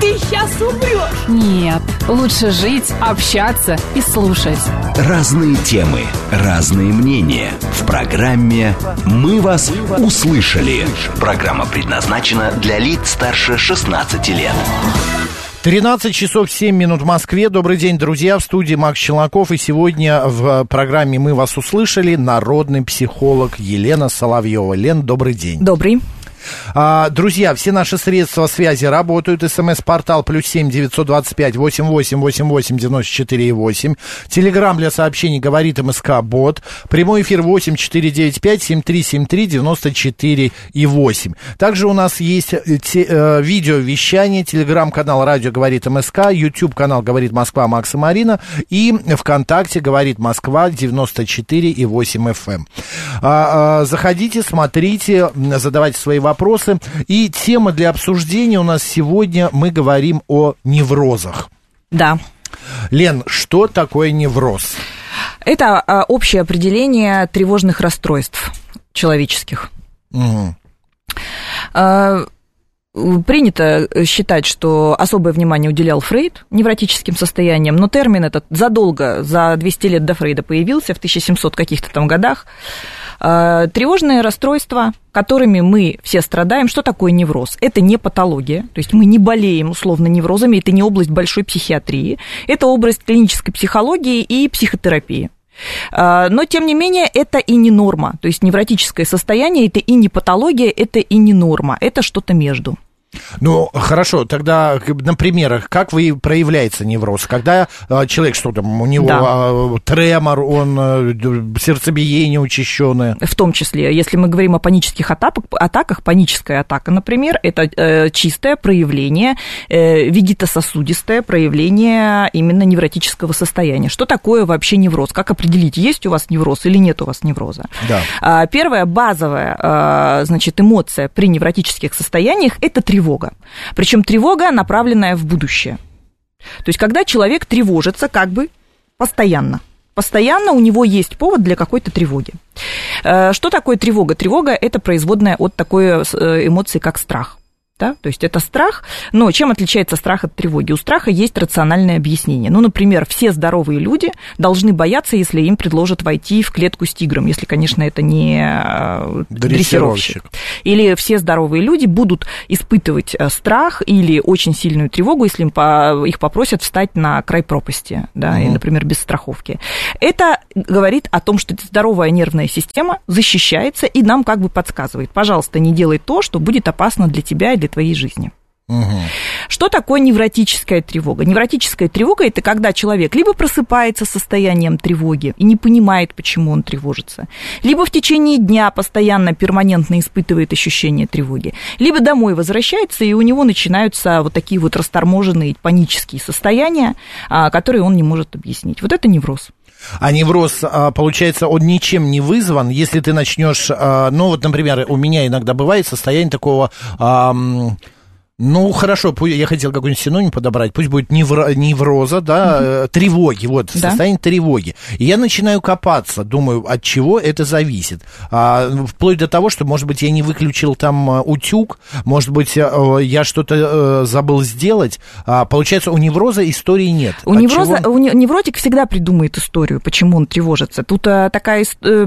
ты сейчас умрешь. Нет, лучше жить, общаться и слушать. Разные темы, разные мнения. В программе «Мы вас услышали». Программа предназначена для лиц старше 16 лет. 13 часов 7 минут в Москве. Добрый день, друзья. В студии Макс Челноков. И сегодня в программе «Мы вас услышали» народный психолог Елена Соловьева. Лен, добрый день. Добрый. А, друзья, все наши средства связи работают. СМС-портал плюс семь девятьсот двадцать пять восемь восемь восемь восемь девяносто четыре восемь. Телеграмм для сообщений говорит МСК Бот. Прямой эфир восемь четыре девять пять семь три семь три девяносто четыре и восемь. Также у нас есть э, те, э, видеовещание. Телеграм-канал Радио говорит МСК. YouTube канал говорит Москва Макса Марина. И ВКонтакте говорит Москва 94 и 8 FM. А, а, заходите, смотрите, задавайте свои вопросы. И тема для обсуждения у нас сегодня мы говорим о неврозах. Да. Лен, что такое невроз? Это а, общее определение тревожных расстройств человеческих. Мгм. Принято считать, что особое внимание уделял Фрейд невротическим состояниям, но термин этот задолго, за 200 лет до Фрейда появился, в 1700 каких-то там годах. А, Тревожные расстройства, которыми мы все страдаем, что такое невроз? Это не патология, то есть мы не болеем условно неврозами, это не область большой психиатрии, это область клинической психологии и психотерапии. А, Но, тем не менее, это и не норма. То есть невротическое состояние это и не патология, это и не норма. Это что-то между. Ну, хорошо, тогда на примерах, как вы проявляется невроз? Когда э, человек, что там, у него Да. э, тремор, он э, сердцебиение учащенное. В том числе, если мы говорим о панических атаках, атаках паническая атака, например, это э, чистое проявление, э, вегетососудистое проявление именно невротического состояния. Что такое вообще невроз? Как определить, есть у вас невроз или нет у вас невроза? Да. А, Первая базовая, а, значит, эмоция при невротических состояниях – это тревога. Причем тревога, направленная в будущее. То есть, когда человек тревожится как бы постоянно. Постоянно у него есть повод для какой-то тревоги. Э, Что такое тревога? Тревога – это производная от такой э, эмоции, как страх. Да? То есть это страх, но чем отличается страх от тревоги? У страха есть рациональное объяснение. Ну, например, все здоровые люди должны бояться, если им предложат войти в клетку с тигром, если, конечно, это не э, Дрессировщик. дрессировщик. Или все здоровые люди будут испытывать э, страх или очень сильную тревогу, если им по- их попросят встать на край пропасти, да, и, например, без страховки. Это говорит о том, что здоровая нервная система защищается и нам как бы подсказывает, пожалуйста, не делай то, что будет опасно для тебя и для твоей жизни. Что такое невротическая тревога? Невротическая тревога – это когда человек либо просыпается состоянием тревоги и не понимает, почему он тревожится, либо в течение дня постоянно, перманентно испытывает ощущение тревоги, либо домой возвращается, и у него начинаются вот такие вот расторможенные панические состояния, а, которые он не может объяснить. Вот это невроз. А невроз, а, получается, он ничем не вызван, если ты начнешь, а, ну вот, например, у меня иногда бывает состояние такого, ну хорошо, я хотел какой-нибудь синоним подобрать, пусть будет невро- невроза, да, э, тревоги, вот, Да. состояние тревоги. И я начинаю копаться, думаю, от чего это зависит. А, вплоть до того, что, может быть, я не выключил там а, утюг, может быть, а, я что-то э, забыл сделать. А, получается, у невроза истории нет. У От невроза, чего- у не- невротик всегда придумает историю, почему он тревожится. Тут э, такая э,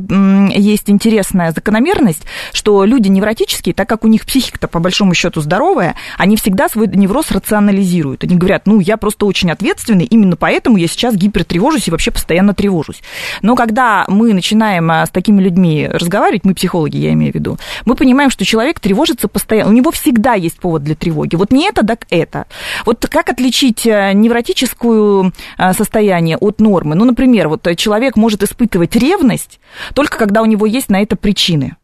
есть интересная закономерность, что люди невротические, так как у них психика-то по большому счету здоровая, они всегда свой невроз рационализируют. Они говорят, ну, я просто очень ответственный, именно поэтому я сейчас гипертревожусь и вообще постоянно тревожусь. Но когда мы начинаем а, с такими людьми разговаривать, мы психологи, я имею в виду, мы понимаем, что человек тревожится постоянно, у него всегда есть повод для тревоги. Вот не это, так это. Вот как отличить э, невротическую э, состояние от нормы? Ну, например, вот человек может испытывать ревность только когда у него есть на это причины.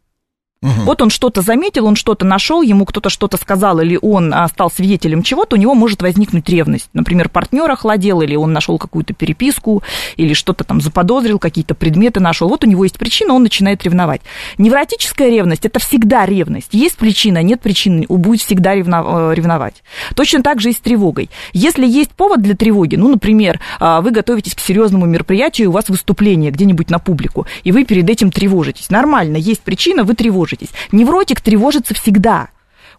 Вот он что-то заметил, он что-то нашел, ему кто-то что-то сказал, или он а, стал свидетелем чего-то, у него может возникнуть ревность. Например, партнер охладел, или он нашел какую-то переписку, или что-то там заподозрил, какие-то предметы нашел. Вот у него есть причина, он начинает ревновать. Невротическая ревность это всегда ревность. Есть причина, нет причины, будет всегда э, ревновать. Точно так же и с тревогой. Если есть повод для тревоги, ну, например, а, вы готовитесь к серьезному мероприятию, у вас выступление где-нибудь на публику, и вы перед этим тревожитесь. Нормально, есть причина, вы тревожитесь тревожитесь. Невротик тревожится всегда.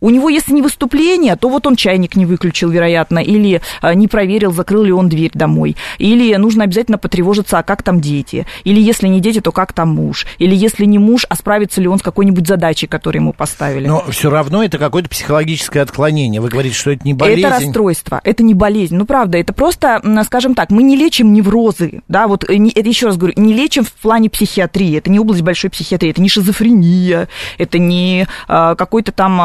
У него, если не выступление, то вот он чайник не выключил, вероятно, или а, не проверил, закрыл ли он дверь домой, или нужно обязательно потревожиться, а как там дети, или если не дети, то как там муж, или если не муж, а справится ли он с какой-нибудь задачей, которую ему поставили. Но все равно это какое-то психологическое отклонение. Вы говорите, что это не болезнь. Это расстройство, это не болезнь. Ну, правда, это просто, скажем так, мы не лечим неврозы, да, вот э, это еще раз говорю, не лечим в плане психиатрии, это не область большой психиатрии, это не шизофрения, это не а, какой-то там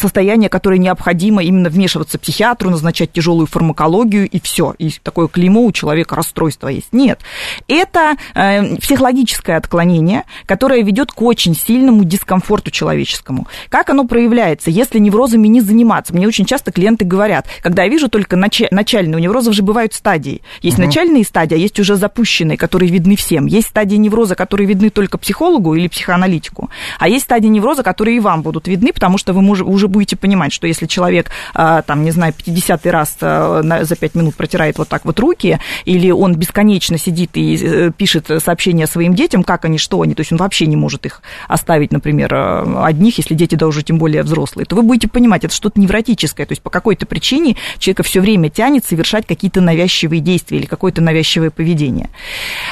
состояние, которое необходимо именно вмешиваться психиатру, назначать тяжелую фармакологию, и все. И такое клеймо у человека расстройство есть. Нет. Это э, психологическое отклонение, которое ведет к очень сильному дискомфорту человеческому. Как оно проявляется, если неврозами не заниматься? Мне очень часто клиенты говорят, когда я вижу только нач... начальные, у неврозов же бывают стадии. Есть угу. начальные стадии, а есть уже запущенные, которые видны всем. Есть стадии невроза, которые видны только психологу или психоаналитику. А есть стадии невроза, которые и вам будут видны, потому что вы уже уже будете понимать, что если человек, а, там, не знаю, 50 раз а, за 5 минут протирает вот так вот руки, или он бесконечно сидит и э, пишет сообщения своим детям, как они, что они, то есть он вообще не может их оставить, например, а, одних, если дети, да уже тем более взрослые, то вы будете понимать, это что-то невротическое, то есть по какой-то причине человека все время тянет совершать какие-то навязчивые действия или какое-то навязчивое поведение.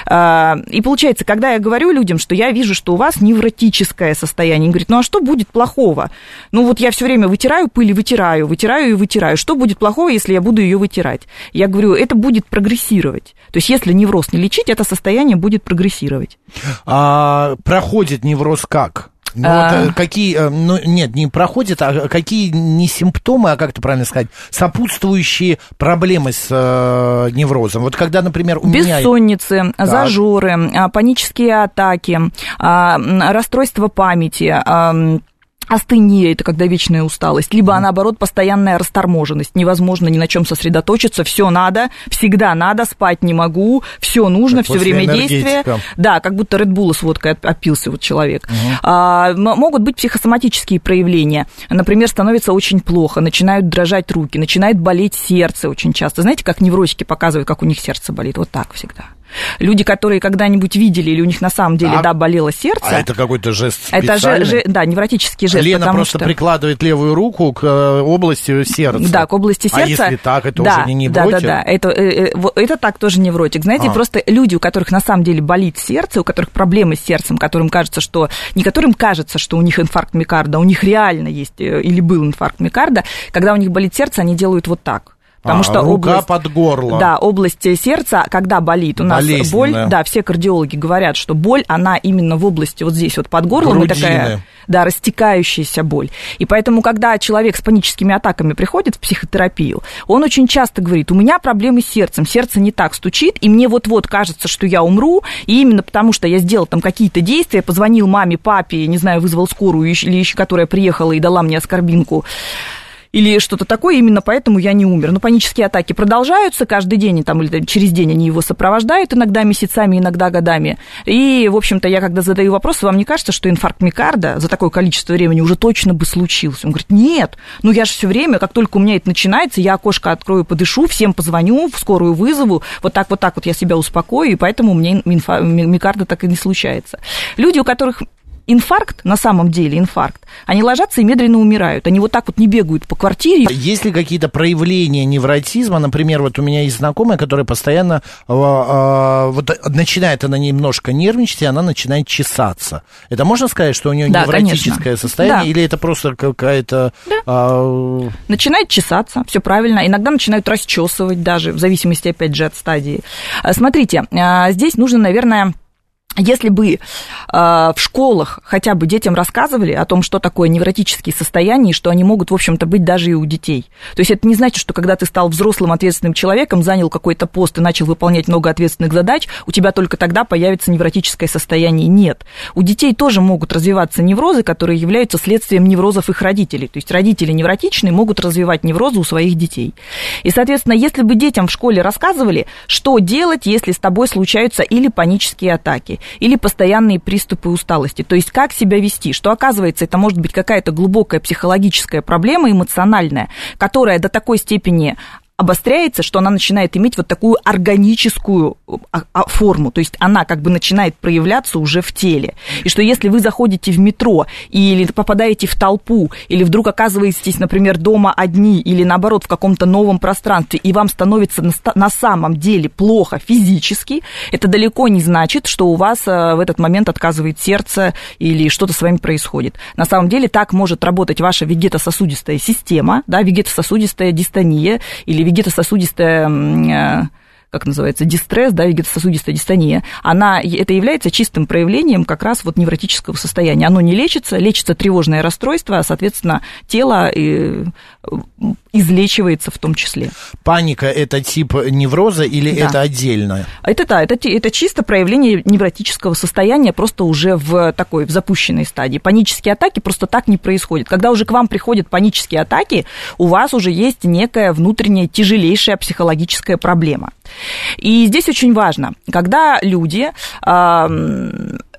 И получается, когда я говорю людям, что я вижу, что у вас невротическое состояние, они говорят, ну а что будет плохого? Ну вот я все время вытираю пыль вытираю, вытираю и вытираю. Что будет плохого, если я буду ее вытирать? Я говорю, это будет прогрессировать. То есть, если невроз не лечить, это состояние будет прогрессировать. А проходит невроз как? Ну, а... вот, какие, э, ну, нет, не проходит, а какие не симптомы, а как это правильно сказать, сопутствующие проблемы с э, неврозом? Вот когда, например, у Бессонницы, меня... Бессонницы, зажоры, а, панические атаки, а, расстройство памяти, астения, это когда вечная усталость, либо, mm. наоборот, постоянная расторможенность, невозможно ни на чем сосредоточиться, все надо, всегда надо, спать не могу, все нужно, все время действия. Да, как будто Red Bull с водкой опился вот человек. Mm. А, могут быть психосоматические проявления, например, становится очень плохо, начинают дрожать руки, начинает болеть сердце очень часто. Знаете, как невротики показывают, как у них сердце болит? Вот так всегда. Люди, которые когда-нибудь видели или у них на самом деле, а, да, болело сердце. А это какой-то жест Это же, же, да, невротический жест. Лена просто что... прикладывает левую руку к э, области сердца. Да, к области сердца. А если так, это да, уже не невротик? Да, да, да, это, э, э, это так тоже невротик. Знаете, а. просто люди, у которых на самом деле болит сердце, у которых проблемы с сердцем, которым кажется, что... Не которым кажется, что у них инфаркт миокарда, у них реально есть или был инфаркт миокарда, когда у них болит сердце, они делают вот так. Потому а, что рука область, под горло. Да, область сердца, когда болит, у нас боль, да, все кардиологи говорят, что боль, она именно в области вот здесь вот под горлом, такая, да, растекающаяся боль. И поэтому, когда человек с паническими атаками приходит в психотерапию, он очень часто говорит, у меня проблемы с сердцем, сердце не так стучит, и мне вот-вот кажется, что я умру, и именно потому, что я сделал там какие-то действия, позвонил маме, папе, не знаю, вызвал скорую, или еще которая приехала и дала мне оскорбинку, или что-то такое, именно поэтому я не умер. Но панические атаки продолжаются каждый день, там, или там, через день они его сопровождают, иногда месяцами, иногда годами. И, в общем-то, я когда задаю вопрос, вам не кажется, что инфаркт миокарда за такое количество времени уже точно бы случился? Он говорит, нет, ну я же все время, как только у меня это начинается, я окошко открою, подышу, всем позвоню, в скорую вызову, вот так вот так вот я себя успокою, и поэтому у меня миокарда так и не случается. Люди, у которых инфаркт, на самом деле инфаркт, они ложатся и медленно умирают. Они вот так вот не бегают по квартире. Есть ли какие-то проявления невротизма? Например, вот у меня есть знакомая, которая постоянно э, э, вот начинает она немножко нервничать, и она начинает чесаться. Это можно сказать, что у нее да, невротическое конечно. состояние, да. или это просто какая-то... Да. Э... Начинает чесаться, все правильно. Иногда начинают расчесывать даже, в зависимости, опять же, от стадии. Смотрите, здесь нужно, наверное, если бы э, в школах хотя бы детям рассказывали о том, что такое невротические состояния, и что они могут, в общем-то, быть даже и у детей. То есть это не значит, что когда ты стал взрослым ответственным человеком, занял какой-то пост и начал выполнять много ответственных задач, у тебя только тогда появится невротическое состояние. Нет. У детей тоже могут развиваться неврозы, которые являются следствием неврозов их родителей. То есть родители невротичные могут развивать неврозы у своих детей. И, соответственно, если бы детям в школе рассказывали, что делать, если с тобой случаются или панические атаки, или постоянные приступы усталости. То есть как себя вести, что оказывается, это может быть какая-то глубокая психологическая проблема эмоциональная, которая до такой степени обостряется, что она начинает иметь вот такую органическую а, а, форму, то есть она как бы начинает проявляться уже в теле. И что если вы заходите в метро или попадаете в толпу, или вдруг оказываетесь, например, дома одни, или наоборот в каком-то новом пространстве, и вам становится на самом деле плохо физически, это далеко не значит, что у вас э, в этот момент отказывает сердце или что-то с вами происходит. На самом деле так может работать ваша вегетососудистая система, да, вегетососудистая дистония или вегетососудистая э, как называется, дистресс, да, вегетососудистая дистония, она, это является чистым проявлением как раз вот невротического состояния. Оно не лечится, лечится тревожное расстройство, а, соответственно, тело э, излечивается в том числе. Паника – это тип невроза или да. это отдельно? Это да, это, это чисто проявление невротического состояния, просто уже в такой, в запущенной стадии. Панические атаки просто так не происходят. Когда уже к вам приходят панические атаки, у вас уже есть некая внутренняя тяжелейшая психологическая проблема. И здесь очень важно, когда люди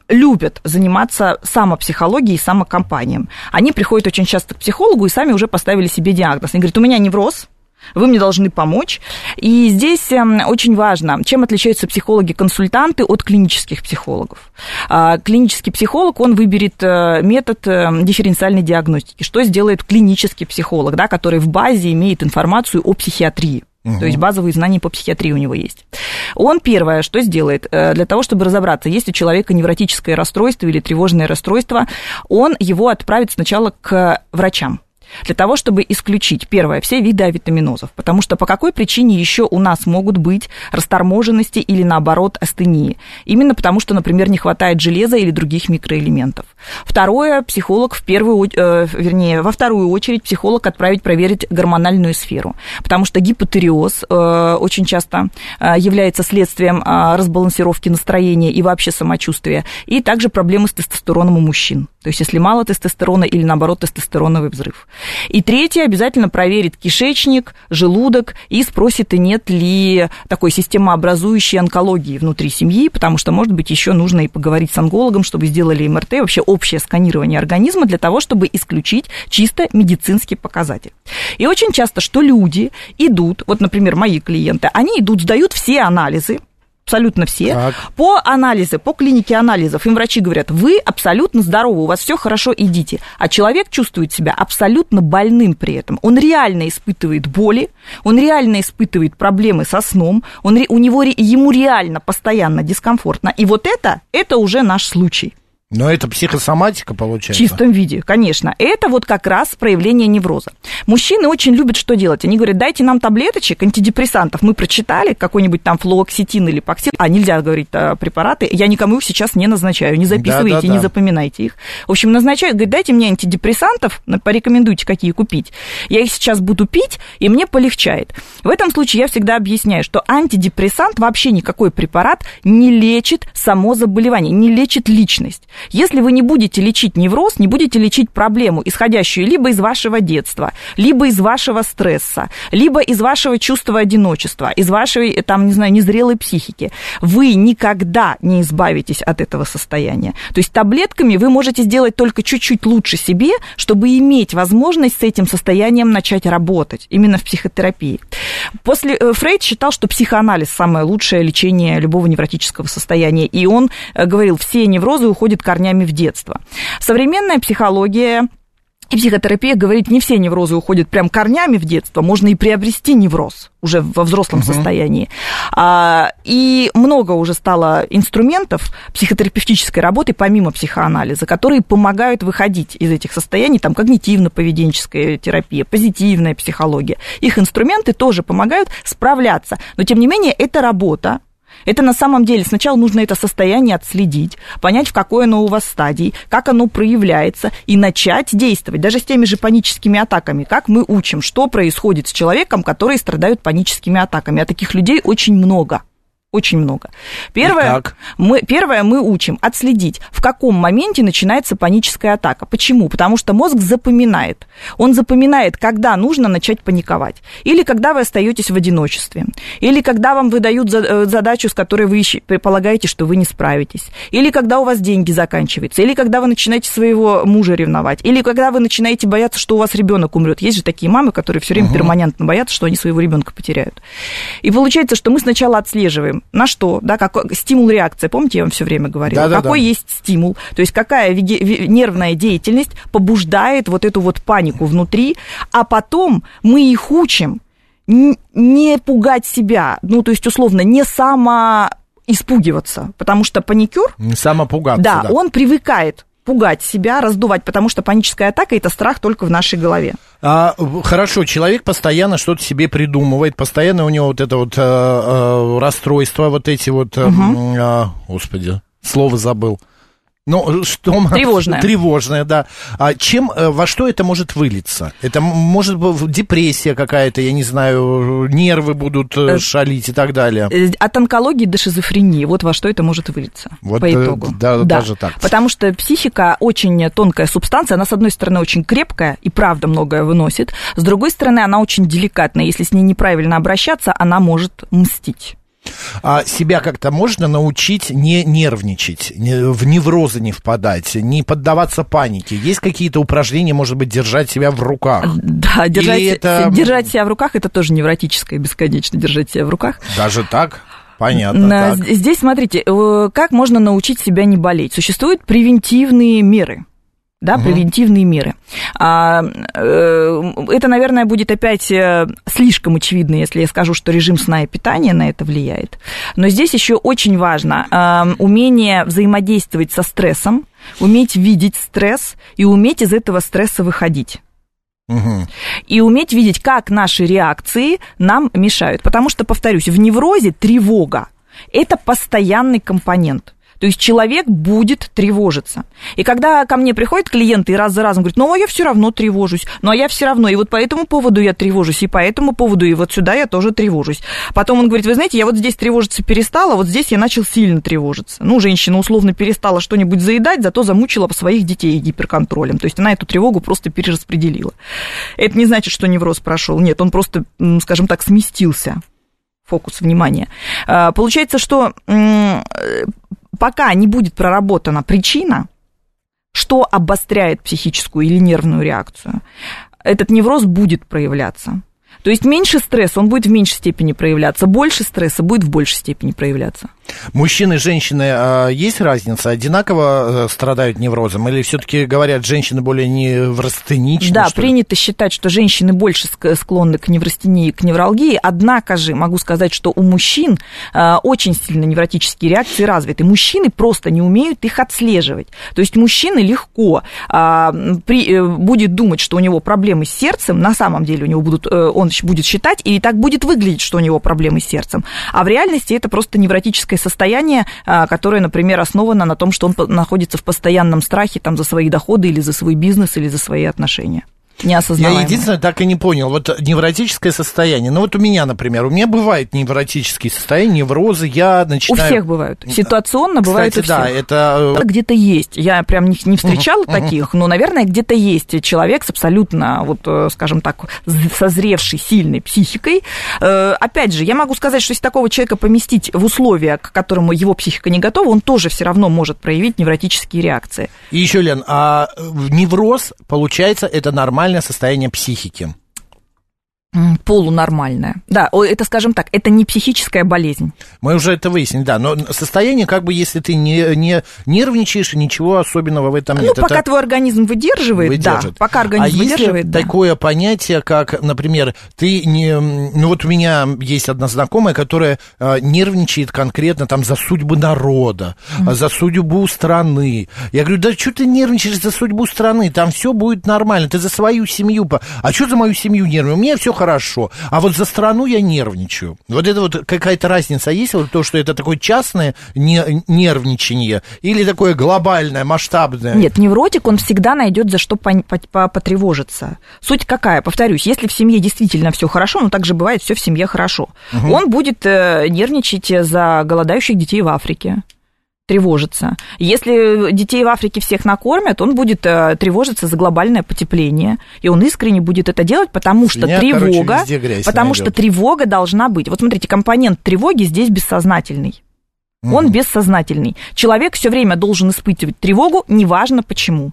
любят заниматься самопсихологией и самокомпанием, они приходят очень часто к психологу и сами уже поставили себе диагноз. Они говорят, у меня невроз, вы мне должны помочь. И здесь эм, очень важно, чем отличаются психологи-консультанты от клинических психологов. А, клинический психолог, он выберет э, метод эм, дифференциальной диагностики. Что сделает клинический психолог, да, который в базе имеет информацию о психиатрии. Угу. То есть базовые знания по психиатрии у него есть. Он первое, что сделает, э, для того, чтобы разобраться, есть у человека невротическое расстройство или тревожное расстройство, он его отправит сначала к врачам для того, чтобы исключить, первое, все виды авитаминозов. Потому что по какой причине еще у нас могут быть расторможенности или, наоборот, астении? Именно потому, что, например, не хватает железа или других микроэлементов. Второе, психолог в первую, э, вернее, во вторую очередь психолог отправить проверить гормональную сферу. Потому что гипотериоз э, очень часто э, является следствием э, разбалансировки настроения и вообще самочувствия. И также проблемы с тестостероном у мужчин. То есть, если мало тестостерона или, наоборот, тестостероновый взрыв. И третье, обязательно проверит кишечник, желудок и спросит, нет ли такой системообразующей онкологии внутри семьи, потому что, может быть, еще нужно и поговорить с онкологом, чтобы сделали МРТ, вообще общее сканирование организма для того, чтобы исключить чисто медицинский показатель. И очень часто, что люди идут, вот, например, мои клиенты, они идут, сдают все анализы, абсолютно все. Так. По анализу, по клинике анализов им врачи говорят, вы абсолютно здоровы, у вас все хорошо, идите. А человек чувствует себя абсолютно больным при этом. Он реально испытывает боли, он реально испытывает проблемы со сном, он, у него, ему реально постоянно дискомфортно. И вот это, это уже наш случай. Но это психосоматика получается? В чистом виде, конечно. Это вот как раз проявление невроза. Мужчины очень любят что делать? Они говорят, дайте нам таблеточек, антидепрессантов. Мы прочитали какой-нибудь там флуоксетин или паксил. А нельзя говорить а, препараты. Я никому их сейчас не назначаю. Не записывайте, да, да, да. не запоминайте их. В общем, назначают, говорят, дайте мне антидепрессантов, порекомендуйте, какие купить. Я их сейчас буду пить, и мне полегчает. В этом случае я всегда объясняю, что антидепрессант, вообще никакой препарат не лечит само заболевание, не лечит личность. Если вы не будете лечить невроз, не будете лечить проблему, исходящую либо из вашего детства, либо из вашего стресса, либо из вашего чувства одиночества, из вашей, там, не знаю, незрелой психики, вы никогда не избавитесь от этого состояния. То есть таблетками вы можете сделать только чуть-чуть лучше себе, чтобы иметь возможность с этим состоянием начать работать, именно в психотерапии. После э, Фрейд считал, что психоанализ самое лучшее лечение любого невротического состояния, и он э, говорил, все неврозы уходят корнями в детство. Современная психология и психотерапия говорит, не все неврозы уходят прям корнями в детство, можно и приобрести невроз уже во взрослом угу. состоянии. А, и много уже стало инструментов психотерапевтической работы, помимо психоанализа, которые помогают выходить из этих состояний, там когнитивно-поведенческая терапия, позитивная психология. Их инструменты тоже помогают справляться. Но, тем не менее, это работа, Это на самом деле сначала нужно это состояние отследить, понять, в какой оно у вас стадии, как оно проявляется, и начать действовать. Даже с теми же паническими атаками. Как мы учим, что происходит с человеком, который страдает паническими атаками. А таких людей очень много. Очень много. Первое Итак. мы, первое, мы учим отследить, в каком моменте начинается паническая атака. Почему? Потому что мозг запоминает. Он запоминает, когда нужно начать паниковать. Или когда вы остаетесь в одиночестве. Или когда вам выдают э, задачу, с которой вы предполагаете, что вы не справитесь. Или когда у вас деньги заканчиваются. Или когда вы начинаете своего мужа ревновать. Или когда вы начинаете бояться, что у вас ребенок умрет. Есть же такие мамы, которые все время перманентно боятся, что они своего ребенка потеряют. И получается, что мы сначала отслеживаем, на что, да, какой стимул-реакция. Помните, я вам все время говорила? Да-да-да. какой есть стимул, то есть какая нервная деятельность побуждает вот эту вот панику внутри, а потом мы их учим не пугать себя, ну, то есть, условно, не само испугиваться, потому что паникюр, Самопугаться, да, да. он привыкает пугать себя, раздувать, потому что паническая атака – это страх только в нашей голове. А, хорошо, человек постоянно что-то себе придумывает, постоянно у него вот это вот э, э, расстройство, вот эти вот, э, м, а, господи, слово забыл. Ну, что... Тревожное. Тревожное, да. А чем, э, во что это может вылиться? Это может быть депрессия какая-то, я не знаю, нервы будут э, Э, шалить и так далее. От онкологии до шизофрении, вот во что это может вылиться Вот, по итогу. да, даже так. Потому что психика очень тонкая субстанция, она, с одной стороны, очень крепкая и правда многое выносит, с другой стороны, она очень деликатная, если с ней неправильно обращаться, она может мстить. А себя как-то можно научить не нервничать, не- в неврозы не впадать, не поддаваться панике? Есть какие-то упражнения, может быть, держать себя в руках? Да, держать, это- держать себя в руках, это тоже невротическое, бесконечно держать себя в руках. Даже так? Понятно. Так. Здесь, смотрите, э, как можно научить себя не болеть? Существуют превентивные меры. Да, превентивные меры. А, э, это, наверное, будет опять э, слишком очевидно, если я скажу, что режим сна и питания на это влияет. Но здесь еще очень важно э, умение взаимодействовать со стрессом, уметь видеть стресс и уметь из этого стресса выходить и уметь видеть, как наши реакции нам мешают. Потому что, повторюсь, в неврозе тревога – это постоянный компонент. То есть человек будет тревожиться. И когда ко мне приходят клиенты и раз за разом говорят, ну, а я все равно тревожусь, ну, а я все равно, и вот по этому поводу я тревожусь, и по этому поводу, и вот сюда я тоже тревожусь. Потом он говорит, вы знаете, я вот здесь тревожиться перестала, вот здесь я начал сильно тревожиться. Ну, женщина условно перестала что-нибудь заедать, зато замучила своих детей гиперконтролем. То есть она эту тревогу просто перераспределила. Это не значит, что невроз прошел. Нет, он просто, скажем так, сместился фокус внимания. А, Получается, что э, пока не будет проработана причина, что обостряет психическую или нервную реакцию, этот невроз будет проявляться. То есть меньше стресса, он будет в меньшей степени проявляться, больше стресса будет в большей степени проявляться. Мужчины и женщины, а, есть разница? Одинаково э, страдают неврозом? Или все-таки говорят, женщины более неврастеничны? Да, принято считать, что женщины больше ск- склонны к неврастении, к невралгии, однако же могу сказать, что у мужчин э, очень сильно невротические реакции развиты. Мужчины просто не умеют их отслеживать. То есть мужчина легко а, э, будет думать, что у него проблемы с сердцем, на самом деле у него будут, э, он будет считать, и так будет выглядеть, что у него проблемы с сердцем. А в реальности это просто невротическое состояние, а, которое, например, основано на том, что он находится в постоянном страхе там, за свои доходы или за свой бизнес или за свои отношения. Я Неосознаваемо. единственное так и не понял, вот невротическое состояние, ну вот у меня, например, у меня бывает невротические состояния, неврозы, я У начинаю... всех бывают. Ситуационно бывает Кстати, у всех. да, это... э, Где-то есть. Я прям не, не встречала таких, но, наверное, где-то есть человек с абсолютно, вот, э, скажем так, созревшей, сильной психикой. Э, Опять же, я могу сказать, что если такого человека поместить в условия, к которому его психика не готова, он тоже все равно может проявить невротические реакции. И еще, Лен, а невроз, получается, это нормальное состояние психики? Полунормальная. Да, это, скажем так, это не психическая болезнь. Мы уже это выяснили, да, но состояние, как бы, если ты не, не нервничаешь, ничего особенного в этом Ну, нет. пока это... твой организм выдерживает, выдержит. да. Пока организм а выдерживает, есть да. такое понятие, как, например, ты не... Ну, вот у меня есть одна знакомая, которая э, нервничает конкретно там за судьбы народа, а за судьбу страны. Я говорю, да что ты нервничаешь за судьбу страны? Там все будет нормально, ты за свою семью. А что за мою семью нервничаешь? У меня все хорошо. А вот за страну я нервничаю. Вот это вот какая-то разница есть, вот то, что это такое частное не, нервничание или такое глобальное, масштабное? Нет, невротик, он всегда найдет за что по, по, потревожиться. Суть какая? Повторюсь, если в семье действительно все хорошо, ну так же бывает, все в семье хорошо, угу. он будет э, нервничать за голодающих детей в Африке тревожиться. Если детей в Африке всех накормят, он будет э, тревожиться за глобальное потепление, и он искренне будет это делать, потому что тревога, короче, потому найдет. что тревога должна быть. Вот смотрите, компонент тревоги здесь бессознательный. Он бессознательный. Человек все время должен испытывать тревогу, неважно почему.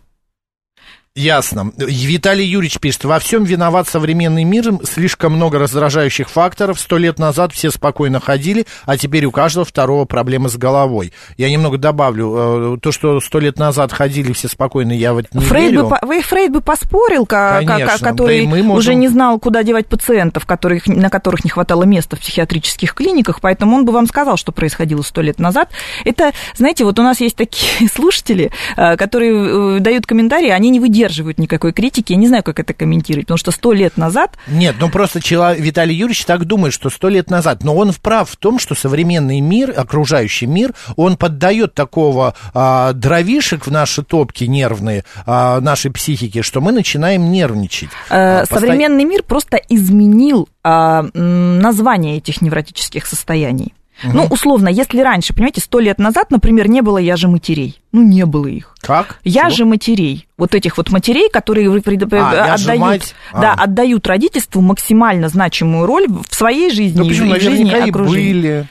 Ясно. Виталий Юрьевич пишет, во всем виноват современный мир, слишком много раздражающих факторов. Сто лет назад все спокойно ходили, а теперь у каждого второго проблемы с головой. Я немного добавлю, э, то, что сто лет назад ходили все спокойно, я вот не Фрейд верю. Бы, Фрейд бы поспорил, Конечно, который да можем... уже не знал, куда девать пациентов, которых, на которых не хватало места в психиатрических клиниках, поэтому он бы вам сказал, что происходило сто лет назад. Это, знаете, вот у нас есть такие слушатели, э, которые э, дают комментарии, они не выдерживают выдерживают никакой критики. Я не знаю, как это комментировать, потому что сто лет назад... Нет, ну просто человек, Виталий Юрьевич так думает, что сто лет назад. Но он вправ в том, что современный мир, окружающий мир, он поддает такого а, дровишек в наши топки нервные, а, нашей психики, что мы начинаем нервничать. Э, а, современный постоянно... мир просто изменил а, название этих невротических состояний. Угу. Ну, условно, если раньше, понимаете, сто лет назад, например, не было я же матерей. Ну, не было их. Как? Я же матерей. Вот этих вот матерей, которые а, отдают, а. да, отдают родительству максимально значимую роль в своей жизни ну, почему, и в жизни и были.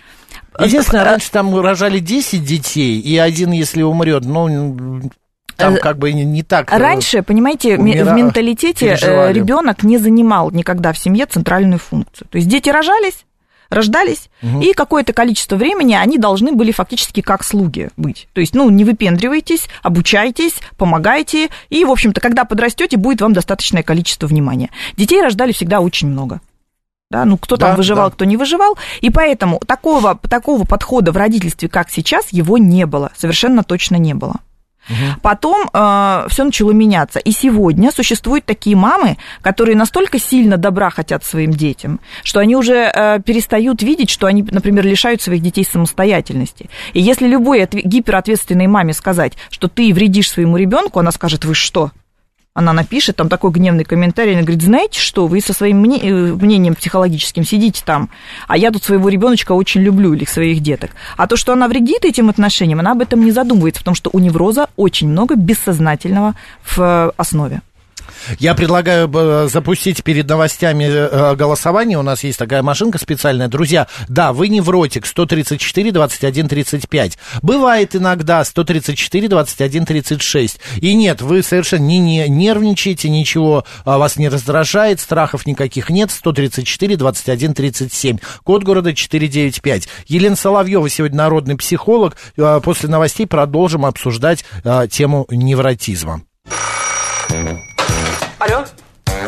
Единственное, а, раньше там рожали 10 детей, и один, если умрет, ну, там э, как бы не так. Э, раньше, понимаете, умира... в менталитете э, ребенок не занимал никогда в семье центральную функцию. То есть дети рожались, рождались, угу. и какое-то количество времени они должны были фактически как слуги быть. То есть, ну, не выпендривайтесь, обучайтесь, помогайте, и, в общем-то, когда подрастете, будет вам достаточное количество внимания. Детей рождали всегда очень много. Да, ну, кто там да, выживал, да. кто не выживал. И поэтому такого, такого подхода в родительстве, как сейчас, его не было. Совершенно точно не было. Угу. Потом э, все начало меняться. И сегодня существуют такие мамы, которые настолько сильно добра хотят своим детям, что они уже э, перестают видеть, что они, например, лишают своих детей самостоятельности. И если любой гиперответственной маме сказать, что ты вредишь своему ребенку, она скажет, вы что? Она напишет там такой гневный комментарий, она говорит, знаете что, вы со своим э, мнением психологическим сидите там, а я тут своего ребеночка очень люблю или своих деток. А то, что она вредит этим отношениям, она об этом не задумывается, потому что у невроза очень много бессознательного в э, основе. Я предлагаю э, запустить перед новостями э, голосование. У нас есть такая машинка специальная. Друзья, да, вы невротик 134 21 35. Бывает иногда 134 21 36. И нет, вы совершенно не, не нервничаете, ничего а, вас не раздражает, страхов никаких нет. 134 21 37. Код города 495. Елена Соловьева сегодня народный психолог. Э, после новостей продолжим обсуждать тему невротизма.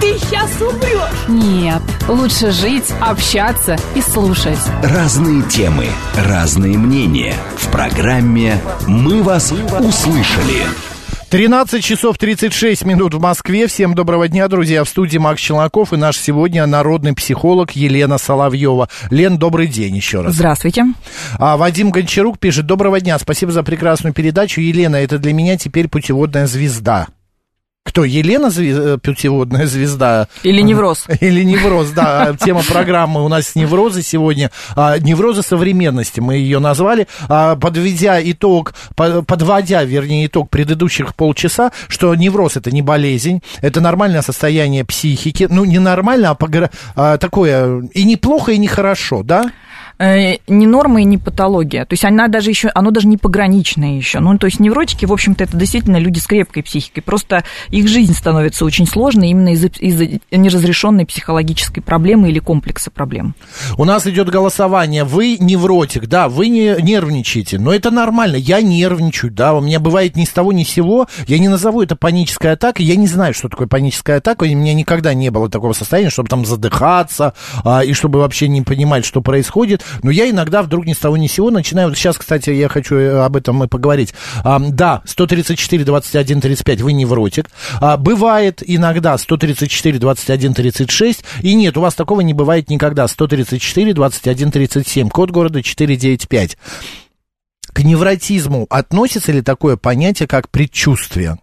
ты сейчас умрешь. Нет, лучше жить, общаться и слушать. Разные темы, разные мнения. В программе «Мы вас услышали». 13 часов 36 минут в Москве. Всем доброго дня, друзья. В студии Макс Челноков и наш сегодня народный психолог Елена Соловьева. Лен, добрый день еще раз. Здравствуйте. А Вадим Гончарук пишет, доброго дня, спасибо за прекрасную передачу. Елена, это для меня теперь путеводная звезда. Кто, Елена звезда, э, путеводная звезда? Или невроз. Или невроз, да. Тема программы у нас неврозы сегодня. А, неврозы современности мы ее назвали. А, подведя итог, подводя, вернее, итог предыдущих полчаса, что невроз это не болезнь, это нормальное состояние психики. Ну, не нормально, а, погр... а такое и неплохо, и нехорошо, да? Э, не норма и не патология. То есть она даже еще, оно даже не пограничное еще. Ну, то есть невротики, в общем-то, это действительно люди с крепкой психикой. Просто их жизнь становится очень сложной именно из-за, из неразрешенной психологической проблемы или комплекса проблем. У нас идет голосование. Вы невротик, да, вы не нервничаете, но это нормально. Я нервничаю, да, у меня бывает ни с того, ни с сего. Я не назову это панической атакой. Я не знаю, что такое паническая атака. У меня никогда не было такого состояния, чтобы там задыхаться а, и чтобы вообще не понимать, что происходит. Но я иногда вдруг ни с того ни с сего начинаю... Вот сейчас, кстати, я хочу э, об этом и поговорить. А, да, 134, 21, 35, вы невротик. А, бывает иногда 134, 21, 36. И нет, у вас такого не бывает никогда. 134, 21, 37. Код города 495. К невротизму относится ли такое понятие, как предчувствие?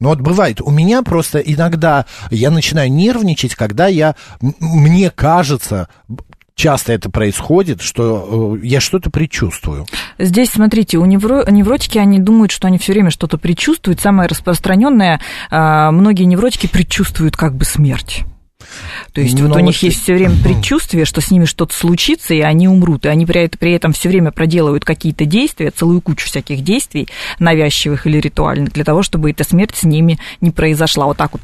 Ну вот бывает, у меня просто иногда я начинаю нервничать, когда я, мне кажется, часто это происходит, что э, я что-то предчувствую. Здесь, смотрите, у невро... невротики, они думают, что они все время что-то предчувствуют. Самое распространенное, а, многие невротики предчувствуют как бы смерть. То есть Но вот у них есть все время предчувствие, что с ними что-то случится, и они умрут. И они при, при этом все время проделывают какие-то действия, целую кучу всяких действий, навязчивых или ритуальных, для того, чтобы эта смерть с ними не произошла. Вот так вот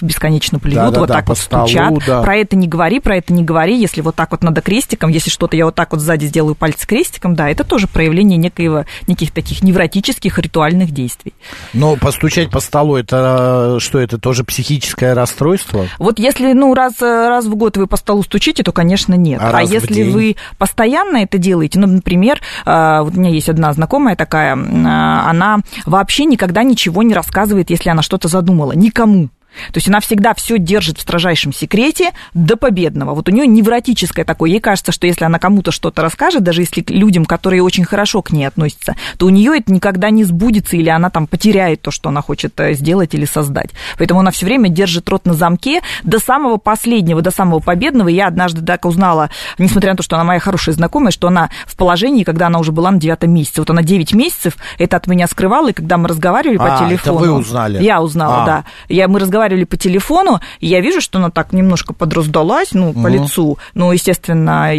бесконечно плюют, да, вот да, так вот столу, стучат. Да. Про это не говори, про это не говори. Если вот так вот надо крестиком, если что-то я вот так вот сзади сделаю пальцы крестиком, да, это тоже проявление некоего, неких таких невротических ритуальных действий. Но постучать по столу, это что, это тоже психическое расстройство? Вот если, ну, раз, раз в год вы по столу стучите, то, конечно, нет. А, а если вы постоянно это делаете, ну, например, а, вот у меня есть одна знакомая такая, она вообще никогда ничего не рассказывает, если она что-то задумала, никому. То есть она всегда все держит в строжайшем секрете до победного. Вот у нее невротическое такое. Ей кажется, что если она кому-то что-то расскажет, даже если людям, которые очень хорошо к ней относятся, то у нее это никогда не сбудется, или она там потеряет то, что она хочет э, сделать или создать. Поэтому она все время держит рот на замке до самого последнего, до самого победного. Я однажды так узнала, несмотря на то, что она моя хорошая знакомая, что она в положении, когда она уже была на девятом месяце. Вот она 9 месяцев это от меня скрывала, и когда мы разговаривали а, по телефону... это вы узнали? Я узнала, а. да. Я, мы разговаривали разговаривали по телефону, и я вижу, что она так немножко подраздалась, ну, по угу. лицу. Но, естественно,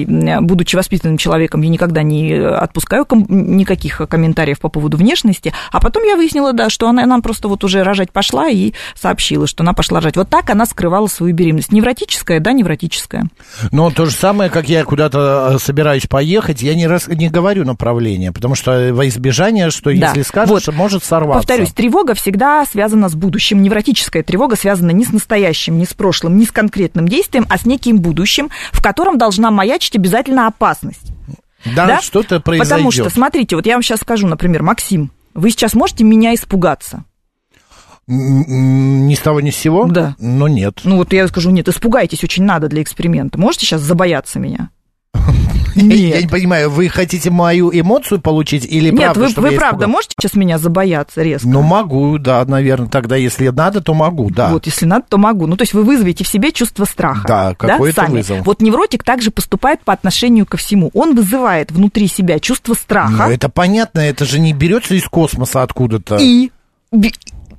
будучи воспитанным человеком, я никогда не отпускаю ком- никаких комментариев по поводу внешности. А потом я выяснила, да, что она нам просто вот уже рожать пошла и сообщила, что она пошла рожать. Вот так она скрывала свою беременность. Невротическая, да, невротическая. Но то же самое, как я куда-то э, собираюсь поехать, я не, раз, не говорю направление, потому что во избежание, что да. если скажешь, вот. может сорваться. Повторюсь, тревога всегда связана с будущим. Невротическая тревога тревога связана не с настоящим, не с прошлым, не с конкретным действием, а с неким будущим, в котором должна маячить обязательно опасность. Да, да? что-то произойдет. Потому что, смотрите, вот я вам сейчас скажу, например, Максим, вы сейчас можете меня испугаться? Ни с того ни с сего? Да. Но нет. Ну вот я скажу, нет, испугайтесь, очень надо для эксперимента. Можете сейчас забояться меня? Нет. Я не понимаю, вы хотите мою эмоцию получить или Нет, правда, вы, вы правда можете сейчас меня забояться резко? Ну, могу, да, наверное. Тогда, если надо, то могу, да. Вот, если надо, то могу. Ну, то есть вы вызовете в себе чувство страха. Да, какой-то да, вызов. Вот невротик также поступает по отношению ко всему. Он вызывает внутри себя чувство страха. Ну, это понятно, это же не берется из космоса откуда-то. И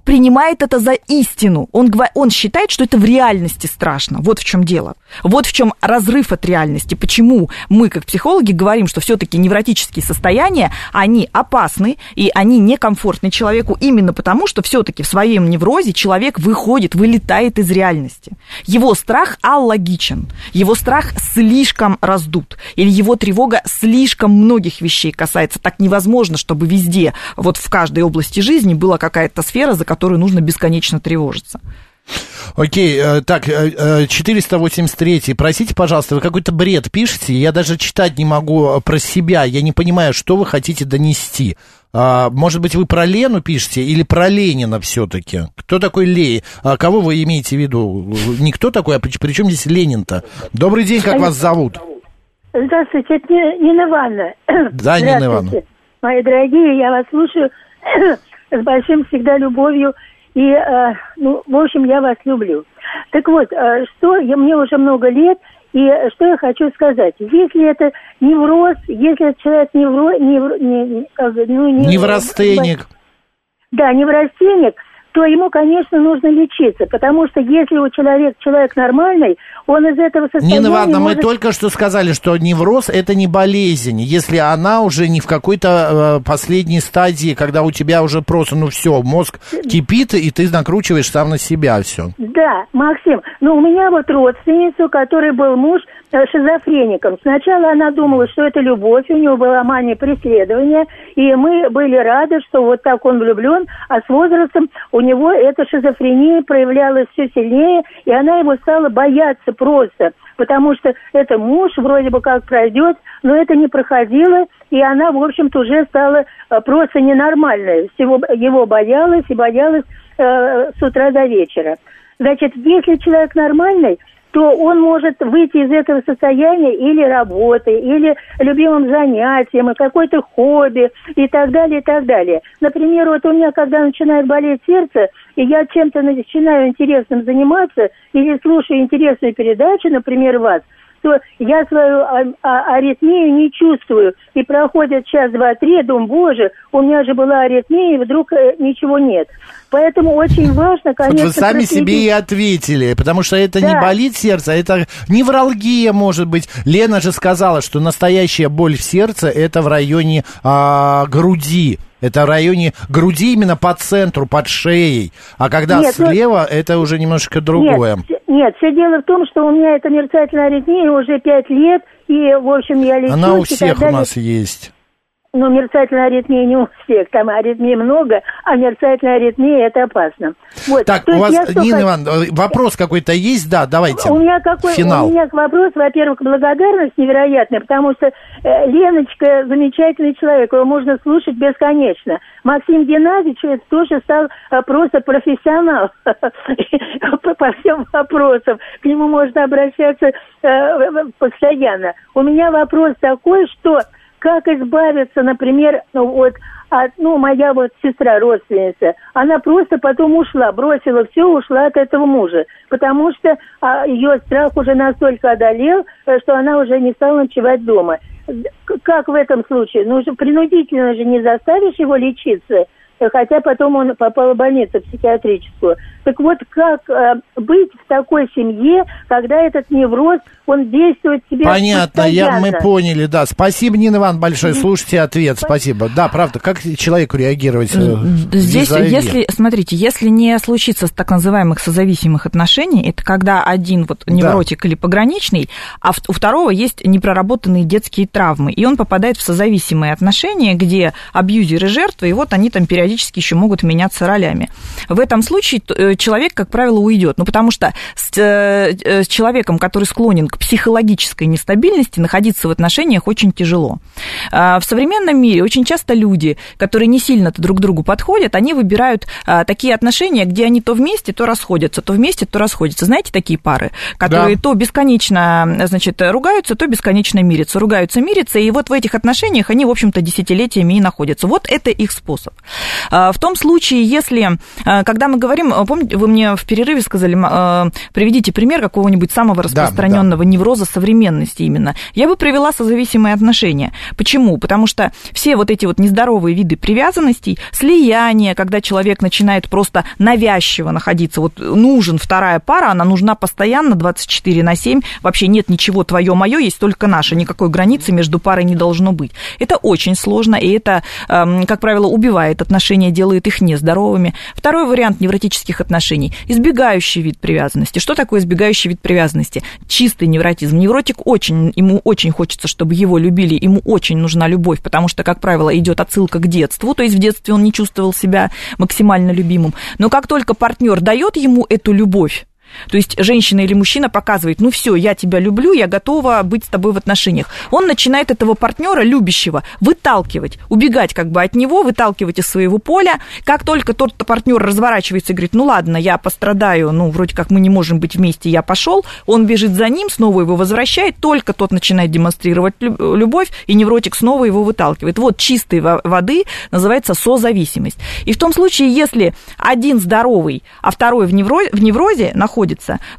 принимает это за истину. Он, он считает, что это в реальности страшно. Вот в чем дело. Вот в чем разрыв от реальности. Почему мы, как психологи, говорим, что все-таки невротические состояния, они опасны и они некомфортны человеку именно потому, что все-таки в своем неврозе человек выходит, вылетает из реальности. Его страх аллогичен, его страх слишком раздут, или его тревога слишком многих вещей касается. Так невозможно, чтобы везде, вот в каждой области жизни была какая-то сфера, за которую нужно бесконечно тревожиться. Окей, э, так, 483. Э, Простите, пожалуйста, вы какой-то бред пишете, я даже читать не могу про себя, я не понимаю, что вы хотите донести. А, может быть, вы про Лену пишете или про Ленина все-таки? Кто такой Лей? А кого вы имеете в виду? Никто такой, а при, при чем здесь Ленин-то? Добрый день, как вас зовут? Здравствуйте, это Нина Ивановна. Да, Нина Ивановна. Мои дорогие, я вас слушаю с большим всегда любовью. И, э, ну, в общем, я вас люблю. Так вот, э, что я, мне уже много лет, и что я хочу сказать. Если это невроз, если человек невро, невро, не, ну, не, неврастеник. Да, неврастеник, то ему, конечно, нужно лечиться, потому что если у человека человек нормальный, он из этого состояния Нина Ивановна, может... мы только что сказали, что невроз это не болезнь, если она уже не в какой-то э, последней стадии, когда у тебя уже просто, ну все, мозг кипит, и ты накручиваешь сам на себя все. Да, Максим, ну у меня вот родственница, у которой был муж шизофреником. Сначала она думала, что это любовь, у него была мания преследования, и мы были рады, что вот так он влюблен, а с возрастом у него эта шизофрения проявлялась все сильнее, и она его стала бояться просто, потому что это муж вроде бы как пройдет, но это не проходило, и она, в общем-то, уже стала э, просто ненормальной. Всего его боялась и боялась э, с утра до вечера. Значит, если человек нормальный, то он может выйти из этого состояния или работой, или любимым занятием, и какой-то хобби, и так далее, и так далее. Например, вот у меня, когда начинает болеть сердце, и я чем-то начинаю интересным заниматься, или слушаю интересную передачу, например, вас, то я свою а- а- аритмию не чувствую. И проходит час, два, три, думаю, боже, у меня же была аритмия, и вдруг э, ничего нет. Поэтому очень важно, конечно... Вот вы сами проследить. себе и ответили, потому что это не Да. болит сердце, это невралгия, может быть. Лена же сказала, что настоящая боль в сердце это в районе а, груди. Это в районе груди именно по центру, под шеей. А когда Нет, ну- слева, это уже немножко другое. Нет, нет, все дело в том, что у меня это мерцательная аритмия уже пять лет, и, в общем, я лечусь Она у всех у нас есть. Но мерцательная аритмия не у всех, там аритмии много, а мерцательная аритмия это опасно. Вот. Так, то у вас, что Нина Ивановна, э, вопрос какой-то есть? Да, давайте. У меня какой, Финал. у меня вопрос, во-первых, благодарность невероятная, потому что э, Леночка замечательный человек, его можно слушать бесконечно. Максим Геннадьевич это тоже стал э, просто профессионал по, всем вопросам. К нему можно обращаться э, постоянно. У меня вопрос такой, что как избавиться, например, ну вот от, ну, моя вот сестра родственница, она просто потом ушла, бросила все, ушла от этого мужа, потому что а, ее страх уже настолько одолел, э, что она уже не стала ночевать дома. Как в этом случае? Ну, принудительно же не заставишь его лечиться, хотя потом он попал в больницу психиатрическую. Так вот, как э, быть в такой семье, когда этот невроз, он действует себе Понятно, я, мы поняли, да. Спасибо, Нина Ивановна, большое. Слушайте ответ, спасибо. Да, правда, как человеку реагировать? э, Здесь, если, смотрите, если не случится с так называемых созависимых отношений, это когда один вот невротик или пограничный, а у второго есть непроработанные детские травмы, и он попадает в созависимые отношения, где абьюзеры жертвы, и вот они там периодически еще могут меняться ролями. В этом случае э, человек, как правило, уйдет, ну потому что с, э, э, с человеком, который склонен к психологической нестабильности, находиться в отношениях очень тяжело. А, В современном мире очень часто люди, которые не сильно-то друг другу подходят, они выбирают а, такие отношения, где они то вместе, то расходятся, то вместе, то расходятся. Знаете такие пары, которые Да. то бесконечно, значит, ругаются, то бесконечно мирятся, ругаются, мирятся, и вот в этих отношениях они, в общем-то, десятилетиями и находятся. Вот это их способ. А, В том случае, если, а, когда мы говорим, а, помните, вы мне в перерыве сказали, приведите пример какого-нибудь самого распространенного невроза современности именно. Я бы привела созависимые отношения. Почему? Потому что все вот эти вот нездоровые виды привязанностей, слияние, когда человек начинает просто навязчиво находиться, вот нужен вторая пара, она нужна постоянно 24 на 7, вообще нет ничего твое мое, есть только наше, никакой границы между парой не должно быть. Это очень сложно, и это, как правило, убивает отношения, делает их нездоровыми. Второй вариант невротических отношений – избегающий вид привязанности. Что такое избегающий вид привязанности? Чистый невротизм. Невротик очень, ему очень хочется, чтобы его любили, ему очень нужна любовь, потому что, как правило, идет отсылка к детству, то есть в детстве он не чувствовал себя максимально любимым. Но как только партнер дает ему эту любовь, то есть женщина или мужчина показывает, ну все, я тебя люблю, я готова быть с тобой в отношениях. Он начинает этого партнера, любящего, выталкивать, убегать как бы от него, выталкивать из своего поля. Как только тот партнер разворачивается и говорит, ну ладно, я пострадаю, ну вроде как мы не можем быть вместе, я пошел, он бежит за ним, снова его возвращает, только тот начинает демонстрировать лю- любовь, и невротик снова его выталкивает. Вот чистой во- воды называется созависимость. И в том случае, если один здоровый, а второй в неврозе находится,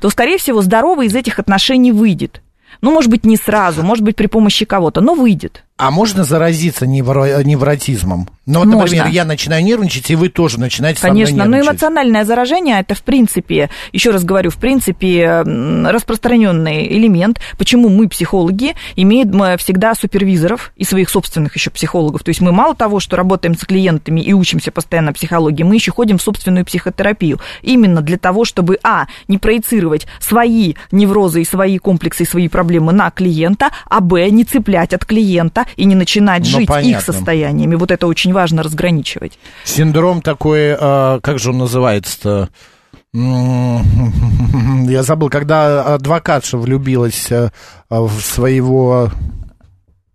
то, скорее всего, здоровый из этих отношений выйдет. Ну, может быть, не сразу, может быть, при помощи кого-то, но выйдет. А можно заразиться невро- невротизмом? Ну, вот, Можно. например, я начинаю нервничать, и вы тоже начинаете Конечно, со но мной нервничать. эмоциональное заражение это в принципе, еще раз говорю, в принципе распространенный элемент. Почему мы, психологи, имеем э, всегда супервизоров и своих собственных еще психологов. То есть мы мало того, что работаем с клиентами и учимся постоянно психологии, мы еще ходим в собственную психотерапию. Именно для того, чтобы, а, не проецировать свои неврозы и свои комплексы и свои проблемы на клиента, а, б, не цеплять от клиента и не начинать Ну, жить их понятно. состояниями. Вот это очень важно разграничивать. Синдром такой, а, как же он называется-то? Я забыл, когда адвокатша влюбилась а, в своего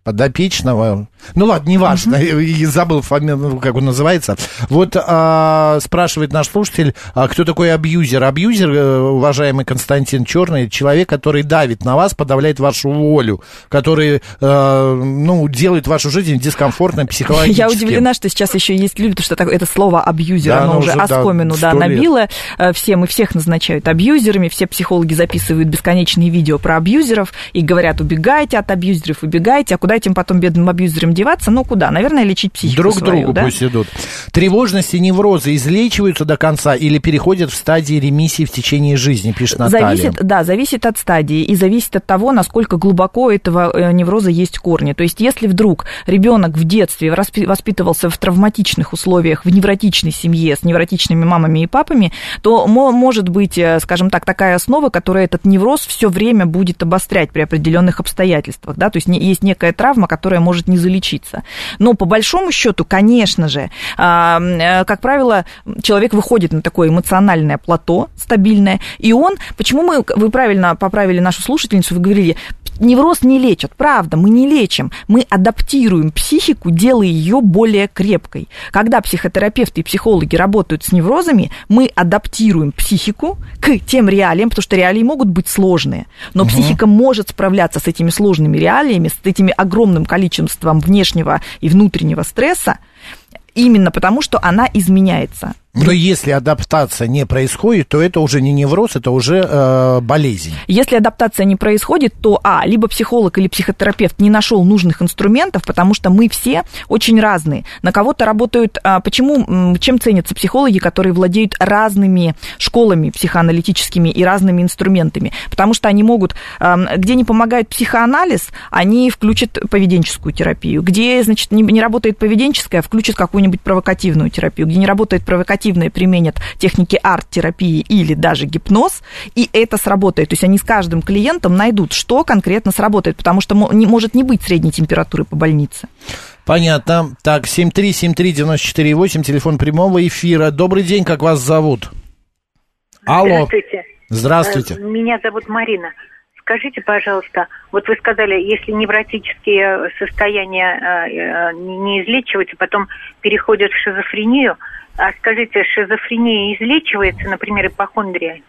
подопечного. Ну ладно, неважно, и забыл фамилию, как он называется. Вот а, спрашивает наш слушатель, а кто такой абьюзер? Абьюзер, э, уважаемый Константин Черный, человек, который давит на вас, подавляет вашу волю, который, э, ну, делает вашу жизнь дискомфортной психологически. Я удивлена, что сейчас еще есть люди, потому что это слово абьюзер, Да, оно уже да, оскомину да, набило. Э, Всем и всех назначают абьюзерами, все психологи записывают бесконечные видео про абьюзеров и говорят, убегайте от абьюзеров, убегайте, а куда этим потом бедным абьюзерам деваться? Ну, куда? Наверное, лечить психику Друг свою, другу да? пусть идут. Тревожность и неврозы излечиваются до конца или переходят в стадии ремиссии в течение жизни, пишет Наталья. Зависит, да, зависит от стадии и зависит от того, насколько глубоко этого э, невроза есть корни. То есть, если вдруг ребенок в детстве воспитывался в травматичных условиях, в невротичной семье с невротичными мамами и папами, то мо- может быть, э, скажем так, такая основа, которая этот невроз все время будет обострять при определенных обстоятельствах. Да? То есть есть некая травма, которая может не залечиться. Но по большому счету, конечно же, э, как правило, человек выходит на такое эмоциональное плато стабильное, и он, почему мы, вы правильно поправили нашу слушательницу, вы говорили, невроз не лечат. Правда, мы не лечим. Мы адаптируем психику, делая ее более крепкой. Когда психотерапевты и психологи работают с неврозами, мы адаптируем психику к тем реалиям, потому что реалии могут быть сложные. Но психика может справляться с этими сложными реалиями, с этими огромным количеством внешнего и внутреннего стресса, именно потому, что она изменяется. Но если адаптация не происходит, то это уже не невроз, это уже э, болезнь. Если адаптация не происходит, то, а, либо психолог или психотерапевт не нашел нужных инструментов, потому что мы все очень разные. На кого-то работают, а, почему, чем ценятся психологи, которые владеют разными школами психоаналитическими и разными инструментами? Потому что они могут, где не помогает психоанализ, они включат поведенческую терапию. Где, значит, не, не работает поведенческая, включат какую-нибудь провокативную терапию. Где не работает провокативная, применят техники арт-терапии или даже гипноз, и это сработает. То есть они с каждым клиентом найдут, что конкретно сработает, потому что может не быть средней температуры по больнице. Понятно. Так, 7373948, телефон прямого эфира. Добрый день, как вас зовут? Алло. Здравствуйте. Здравствуйте. Э, Меня зовут Марина. Скажите, пожалуйста, вот вы сказали, если невротические состояния э, э, не излечиваются, потом переходят в шизофрению, а скажите, шизофрения излечивается, например, ипохондрия?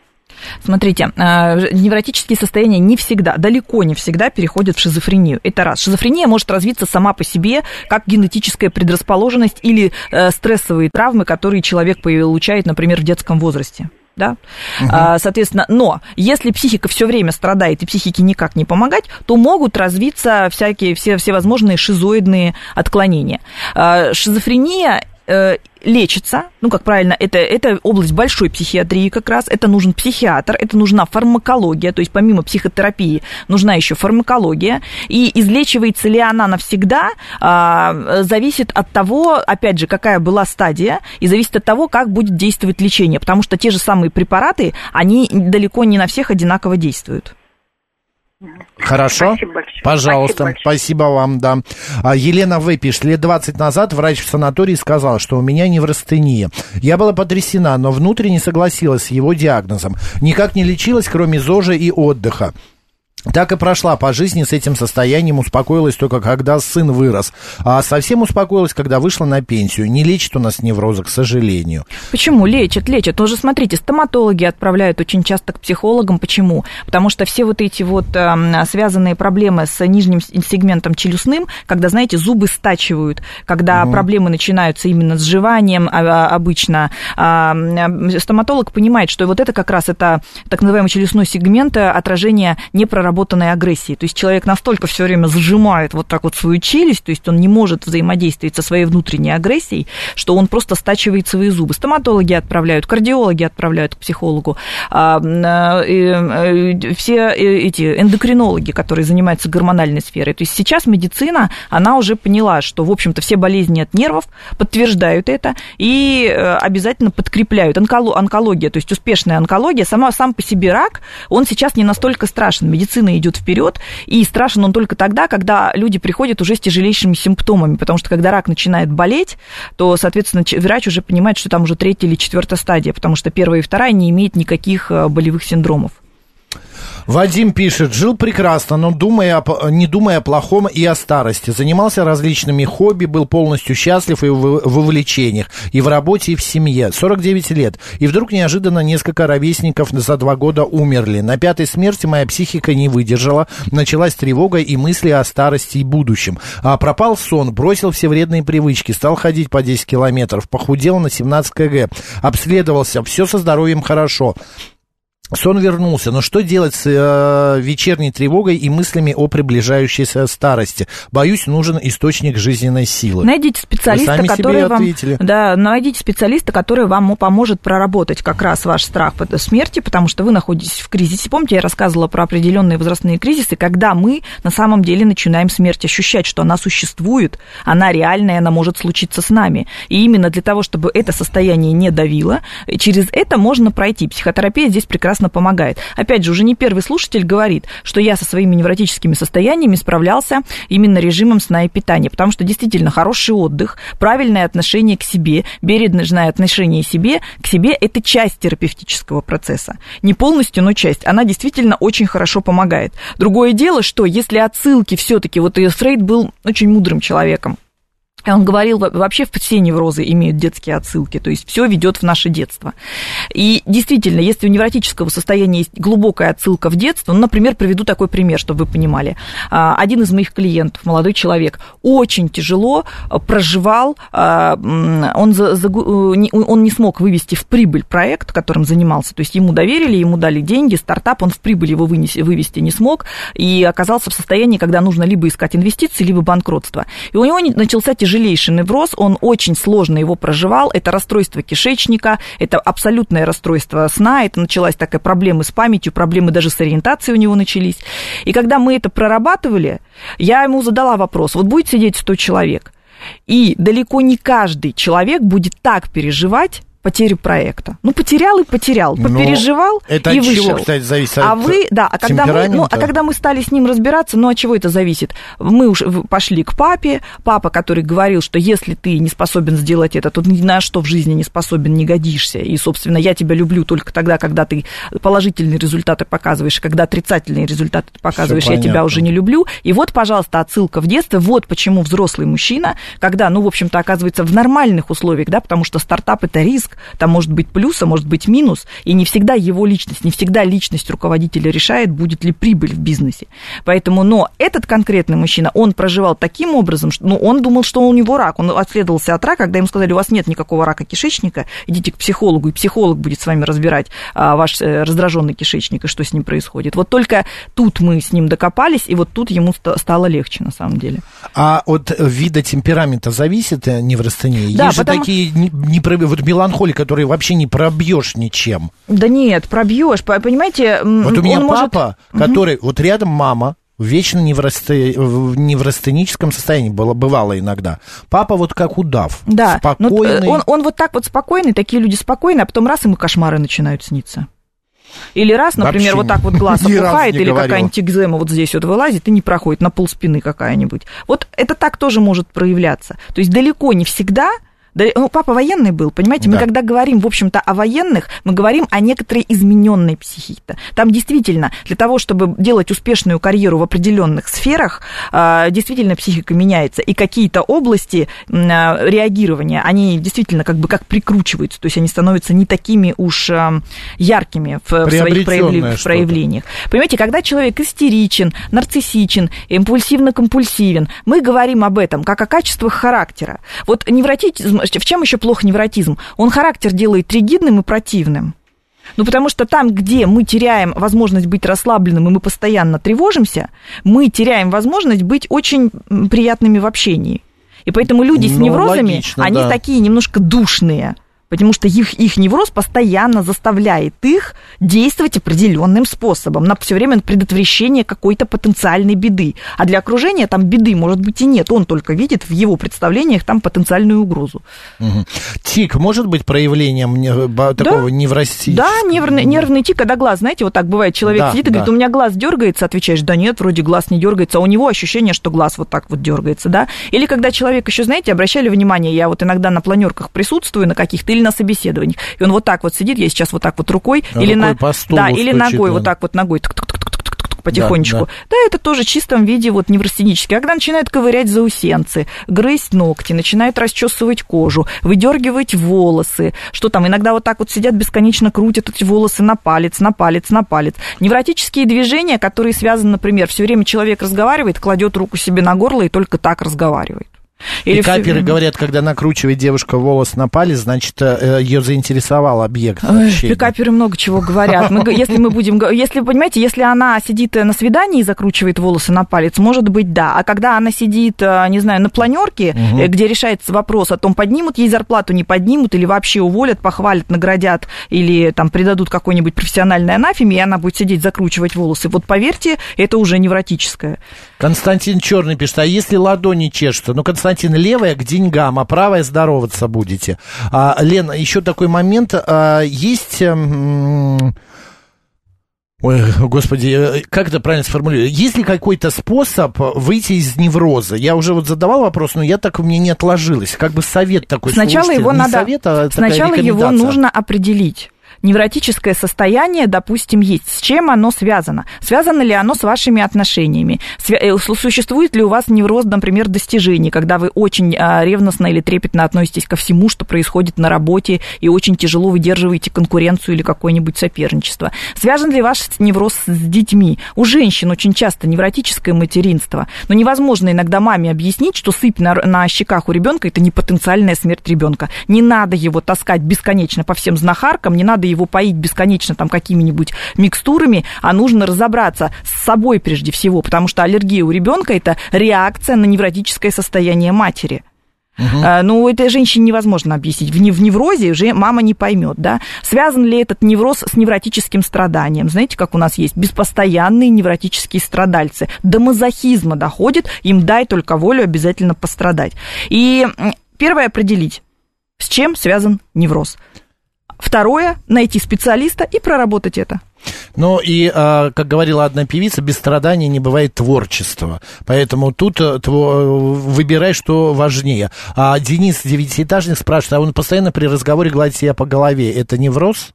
Смотрите, э, невротические состояния не всегда, далеко не всегда переходят в шизофрению. Это раз. Шизофрения может развиться сама по себе, как генетическая предрасположенность или э, стрессовые травмы, которые человек получает, например, в детском возрасте. Да? А, соответственно, но если психика все время страдает и психике никак не помогать, то могут развиться всякие все, всевозможные шизоидные отклонения. А, шизофрения э, лечится, ну, как правильно, это, это область большой психиатрии как раз, это нужен психиатр, это нужна фармакология, то есть помимо психотерапии нужна еще фармакология, и излечивается ли она навсегда, а, зависит от того, опять же, какая была стадия, и зависит от того, как будет действовать лечение, потому что те же самые препараты, они далеко не на всех одинаково действуют. Хорошо? Спасибо большое. Пожалуйста, Спасибо спасибо, вам, да. А, Елена В. пишет, лет 20 назад врач в санатории сказал, что у меня неврастения. Я была потрясена, но внутренне согласилась с его диагнозом. Никак не лечилась, кроме ЗОЖа и отдыха. Так и прошла по жизни с этим состоянием, успокоилась только когда сын вырос. А совсем успокоилась, когда вышла на пенсию. Не лечит у нас невроза, к сожалению. Почему? Лечат, лечат. Уже смотрите, стоматологи отправляют очень часто к психологам. Почему? Потому что все вот эти вот э, связанные проблемы с нижним сегментом челюстным, когда, знаете, зубы стачивают, когда проблемы начинаются именно с жеванием а, а, обычно, м, стоматолог понимает, что вот это как раз это так называемый челюстной сегмент э, отражение непроработанного непроработанной агрессии. То есть человек настолько все время сжимает вот так вот свою челюсть, то есть он не может взаимодействовать со своей внутренней агрессией, что он просто стачивает свои зубы. Стоматологи отправляют, кардиологи отправляют к психологу, а, э, все эти эндокринологи, которые занимаются гормональной сферой. То есть сейчас медицина, она уже поняла, что, в общем-то, все болезни от нервов подтверждают это и э, обязательно подкрепляют. Онкология, то есть успешная онкология, сама, сам по себе рак, он сейчас не настолько страшен. Медицина идет вперед, и страшен он только тогда, когда люди приходят уже с тяжелейшими симптомами, потому что когда рак начинает болеть, то, соответственно, врач уже понимает, что там уже третья или четвертая стадия, потому что первая и вторая не имеет никаких э, болевых синдромов. Вадим пишет, жил прекрасно, но думая, не думая о плохом и о старости. Занимался различными хобби, был полностью счастлив и в, в увлечениях, и в работе, и в семье. 49 лет. И вдруг неожиданно несколько ровесников за два года умерли. На пятой смерти моя психика не выдержала. Началась тревога и мысли о старости и будущем. А пропал сон, бросил все вредные привычки, стал ходить по 10 километров, похудел на 17 кг, обследовался, все со здоровьем хорошо. Сон вернулся, но что делать с э, вечерней тревогой и мыслями о приближающейся старости? Боюсь, нужен источник жизненной силы. Найдите специалиста, который вам, да, найдите специалиста, который вам поможет проработать как раз ваш страх смерти, потому что вы находитесь в кризисе. Помните, я рассказывала про определенные возрастные кризисы, когда мы на самом деле начинаем смерть ощущать, что она существует, она реальная, она может случиться с нами. И именно для того, чтобы это состояние не давило, через это можно пройти. Психотерапия здесь прекрасно прекрасно помогает. Опять же, уже не первый слушатель говорит, что я со своими невротическими состояниями справлялся именно режимом сна и питания, потому что действительно хороший отдых, правильное отношение к себе, бережное отношение себе, к себе – это часть терапевтического процесса. Не полностью, но часть. Она действительно очень хорошо помогает. Другое дело, что если отсылки все-таки, вот и Фрейд был очень мудрым человеком, он говорил, вообще все неврозы имеют детские отсылки, то есть все ведет в наше детство. И действительно, если у невротического состояния есть глубокая отсылка в детство, ну, например, приведу такой пример, чтобы вы понимали. А, один из моих клиентов, молодой человек, очень тяжело проживал, а, он, он не смог вывести в прибыль проект, которым занимался, то есть ему доверили, ему дали деньги, стартап, он в прибыль его вынести, вывести не смог, и оказался в состоянии, когда нужно либо искать инвестиции, либо банкротство. И у него начался тяжелый тяжелейший невроз, он очень сложно его проживал, это расстройство кишечника, это абсолютное расстройство сна, это началась такая проблема с памятью, проблемы даже с ориентацией у него начались. И когда мы это прорабатывали, я ему задала вопрос, вот будет сидеть 100 человек, и далеко не каждый человек будет так переживать, потерю проекта. Ну, потерял и потерял, ну, попереживал это и от вышел. чего, кстати, зависит а вы, да, а когда мы, ну, а когда мы стали с ним разбираться, ну, от чего это зависит? Мы уж пошли к папе, папа, который говорил, что если ты не способен сделать это, то ни на что в жизни не способен, не годишься. И, собственно, я тебя люблю только тогда, когда ты положительные результаты показываешь, когда отрицательные результаты ты показываешь, я тебя уже не люблю. И вот, пожалуйста, отсылка в детство. Вот почему взрослый мужчина, когда, ну, в общем-то, оказывается в нормальных условиях, да, потому что стартап это риск, риск, там может быть плюс, а может быть минус, и не всегда его личность, не всегда личность руководителя решает, будет ли прибыль в бизнесе. Поэтому, но этот конкретный мужчина, он проживал таким образом, что, ну, он думал, что у него рак, он отследовался от рака, когда ему сказали, у вас нет никакого рака кишечника, идите к психологу, и психолог будет с вами разбирать а, ваш э, раздраженный кишечник и что с ним происходит. Вот только тут мы с ним докопались, и вот тут ему стало легче, на самом деле. А от вида темперамента зависит э, неврастения? Да, Есть потому... же такие, не, не, вот меланхолия холли, которые вообще не пробьешь ничем. Да нет, пробьешь, понимаете? Вот у меня папа, может... который, угу. вот рядом мама, вечно неврасте... в неврастеническом состоянии было, бывало иногда. Папа вот как удав, да, э, спокойный. Он, он вот так вот спокойный, такие люди спокойные, а потом раз ему кошмары начинают сниться. Или раз, например, Вообще вот так вот глаз опухает, или какая-нибудь экзема вот здесь вот вылазит и не проходит, на пол спины какая-нибудь. Вот это так тоже может проявляться. То есть далеко не всегда да, ну, папа военный был, понимаете? Да. Мы когда говорим, в общем-то, о военных, мы говорим о некоторой измененной психике. Там действительно для того, чтобы делать успешную карьеру в определенных сферах, а, действительно психика меняется, и какие-то области а, реагирования, они действительно как бы как прикручиваются, то есть они становятся не такими уж а, яркими в, своих проявлениях. Понимаете, когда человек истеричен, нарциссичен, импульсивно-компульсивен, мы говорим об этом как о качествах характера. Вот невротизм в чем еще плохо невротизм? Он характер делает ригидным и противным. Ну, потому что там, где мы теряем возможность быть расслабленным, и мы постоянно тревожимся, мы теряем возможность быть очень приятными в общении. И поэтому люди с Ну, неврозами, логично, они да. такие немножко душные. Потому что их, их невроз постоянно заставляет их действовать определенным способом, на все время предотвращение какой-то потенциальной беды. А для окружения там беды, может быть, и нет. Он только видит в его представлениях там потенциальную угрозу. Мгм. Тик может быть проявлением такого неврастического? Да, нервный, нервный тик, когда глаз, знаете, вот так бывает, человек Да, сидит и говорит, да. у меня глаз дергается, отвечаешь, да нет, вроде глаз не дергается, а у него ощущение, что глаз вот так вот дергается, да. Или когда человек еще, знаете, обращали внимание, я вот иногда на планерках присутствую на каких-то или на собеседованиях, и он вот так вот сидит, я сейчас вот так вот рукой, или Рукой на, да, или ногой, да. вот так вот ногой, потихонечку. да. Да, это тоже в чистом виде вот неврастенический. Когда начинают ковырять заусенцы, грызть ногти, начинают расчесывать кожу, выдергивать волосы, что там, иногда вот так вот сидят бесконечно крутят эти волосы на палец, на палец, на палец. Невротические движения, которые связаны, например, все время человек разговаривает, кладет руку себе на горло и только так разговаривает. И Или всё каперы время- говорят, когда накручивает девушка волос на палец, значит, ее заинтересовал объект Ой, пикаперы много чего говорят. Мы, если мы будем, если, понимаете, если она сидит э, на свидании и закручивает волосы на палец, может быть, да. А когда она сидит, э, не знаю, на планерке, э, где решается вопрос о том, поднимут ей зарплату, не поднимут, или вообще уволят, похвалят, наградят, или там придадут какой-нибудь профессиональной анафеме, и она будет сидеть закручивать волосы. Вот поверьте, это уже невротическое. Константин Черный пишет, а если ладони чешутся? Ну, Константин, левая к деньгам, а правая здороваться будете. А, Лен, еще такой момент. а, есть... м, Ой, господи, э, как это правильно сформулировать? Есть ли какой-то способ выйти из невроза? Я уже вот задавал вопрос, но я так у меня не отложилось. Как бы совет такой. Сначала его надо, совет, а сначала его нужно определить. Невротическое состояние, допустим, есть. С чем оно связано? Связано ли оно с вашими отношениями? Э, су- Существует ли у вас невроз, например, достижений, когда вы очень а, ревностно или трепетно относитесь ко всему, что происходит на работе, и очень тяжело выдерживаете конкуренцию или какое-нибудь соперничество? Связан ли ваш невроз с детьми? У женщин очень часто невротическое материнство, но невозможно иногда маме объяснить, что сыпь на, на щеках у ребенка это не потенциальная смерть ребенка. Не надо его таскать бесконечно по всем знахаркам, не надо его поить бесконечно там какими-нибудь микстурами, а нужно разобраться с собой прежде всего, потому что аллергия у ребенка это реакция на невротическое состояние матери. А, Ну, этой женщине невозможно объяснить. В, не- в неврозе уже мама не поймет, да. Связан ли этот невроз с невротическим страданием? Знаете, как у нас есть беспостоянные невротические страдальцы. До мазохизма доходит, им дай только волю обязательно пострадать. И первое определить, с чем связан невроз. Второе, найти специалиста и проработать это. Ну и, а, как говорила одна певица, без страдания не бывает творчества. Поэтому тут э, выбирай, что важнее. А Денис Девятиэтажник спрашивает, а он постоянно при разговоре гладит себя по голове. Это невроз?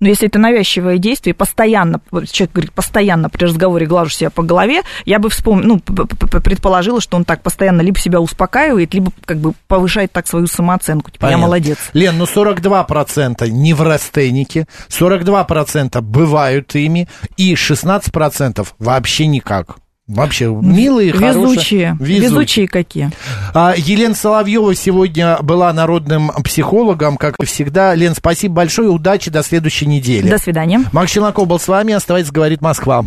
Но если это навязчивое действие, постоянно, человек говорит, постоянно при разговоре глажу себя по голове, я бы вспомнила, ну, предположила, что он так постоянно либо себя успокаивает, либо как бы повышает так свою самооценку. Типа, я Понятно. молодец. Лен, ну 42% неврастенники, 42% бывают ими, и 16% вообще никак. Вообще, милые, Везучие. хорошие. Везучие. Везучие какие. А, Елена Соловьева сегодня была народным психологом, как всегда. Лен, спасибо большое, удачи, до следующей недели. До свидания. Макс Челноков был с вами, оставайтесь, говорит Москва.